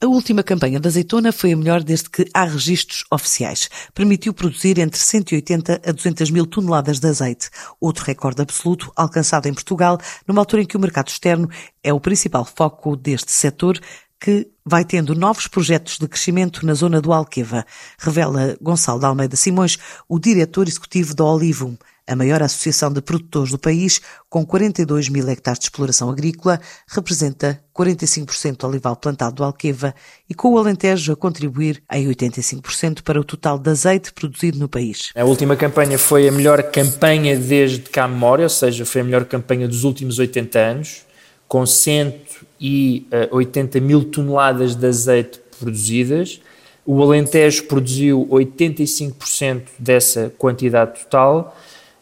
A última campanha da azeitona foi a melhor desde que há registros oficiais. Permitiu produzir entre 180 a 200 mil toneladas de azeite, outro recorde absoluto alcançado em Portugal, numa altura em que o mercado externo é o principal foco deste setor, que vai tendo novos projetos de crescimento na zona do Alqueva, revela Gonçalo de Almeida Simões, o diretor executivo da Olivum, a maior associação de produtores do país, com 42 mil hectares de exploração agrícola, representa 45% do olival plantado do Alqueva e com o Alentejo a contribuir em 85% para o total de azeite produzido no país. A última campanha foi a melhor campanha desde cá memória, ou seja, foi a melhor campanha dos últimos 80 anos, com 180 mil toneladas de azeite produzidas. O Alentejo produziu 85% dessa quantidade total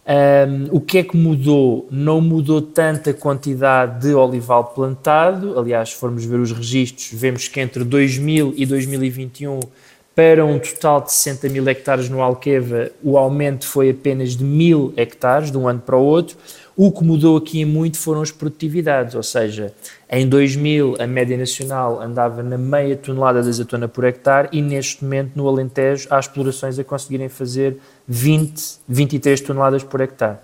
um, o que é que mudou? Não mudou tanta quantidade de olival plantado, aliás, se formos ver os registros, vemos que entre 2000 e 2021, para um total de 60 mil hectares no Alqueva, o aumento foi apenas de mil hectares de um ano para o outro. O que mudou aqui muito foram as produtividades, ou seja, em 2000 a média nacional andava na meia tonelada de azeitona por hectare e neste momento no Alentejo há explorações a conseguirem fazer 20, 23 toneladas por hectare.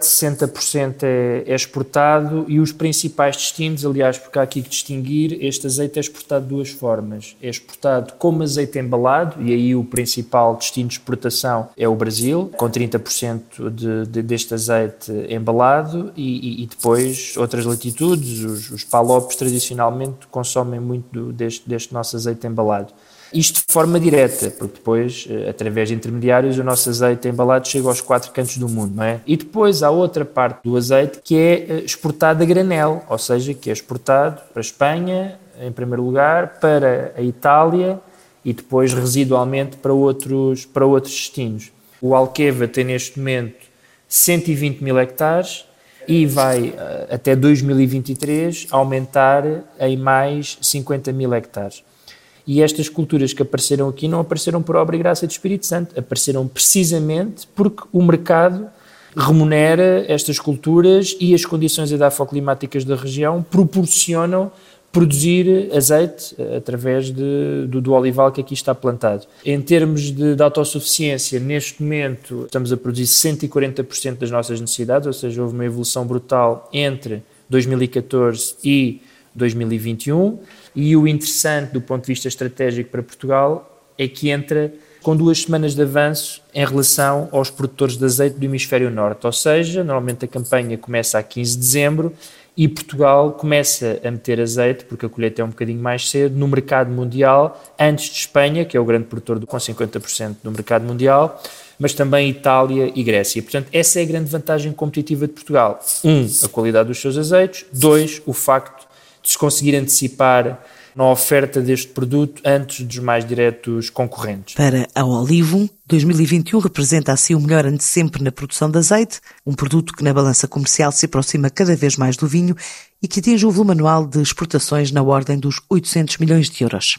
60% é, é, exportado e os principais destinos, aliás, porque há aqui que distinguir, este azeite é exportado de duas formas. É exportado como azeite embalado, e aí o principal destino de exportação é o Brasil, com 30% de, de, deste azeite embalado, e, e, e, depois outras latitudes, os, os palopes tradicionalmente consomem muito do, deste, deste nosso azeite embalado. Isto de forma direta, porque depois, eh, através de intermediários, o nosso azeite embalado chega aos quatro cantos do mundo, não é? E depois há outra parte do azeite que é eh, exportado a granel, ou seja, que é exportado para a Espanha, em primeiro lugar, para a Itália e depois residualmente para outros, para outros destinos. O Alqueva tem neste momento 120 mil hectares e vai eh, até 2023 aumentar em mais 50 mil hectares. E estas culturas que apareceram aqui não apareceram por obra e graça do Espírito Santo, apareceram precisamente porque o mercado remunera estas culturas e as condições edafoclimáticas da região proporcionam produzir azeite eh, através de, do, do, olival que aqui está plantado. Em termos de, de, autossuficiência, neste momento estamos a produzir 140% das nossas necessidades, ou seja, houve uma evolução brutal entre 2014 e 2021 e o interessante do ponto de vista estratégico para Portugal é que entra com duas semanas de avanço em relação aos produtores de azeite do hemisfério norte, ou seja, normalmente a campanha começa a 15 de dezembro e Portugal começa a meter azeite, porque a colheita é um bocadinho mais cedo, no mercado mundial, antes de Espanha, que é o grande produtor com 50% do mercado mundial, mas também Itália e Grécia. Portanto, essa é a grande vantagem competitiva de Portugal. Um, a qualidade dos seus azeites. Dois, o facto de se conseguir antecipar na oferta deste produto antes dos mais diretos concorrentes. Para a Olivum, 2021 representa assim o melhor ano de sempre na produção de azeite, um produto que na balança comercial se aproxima cada vez mais do vinho e que atinge um volume anual de exportações na ordem dos 800 milhões de euros.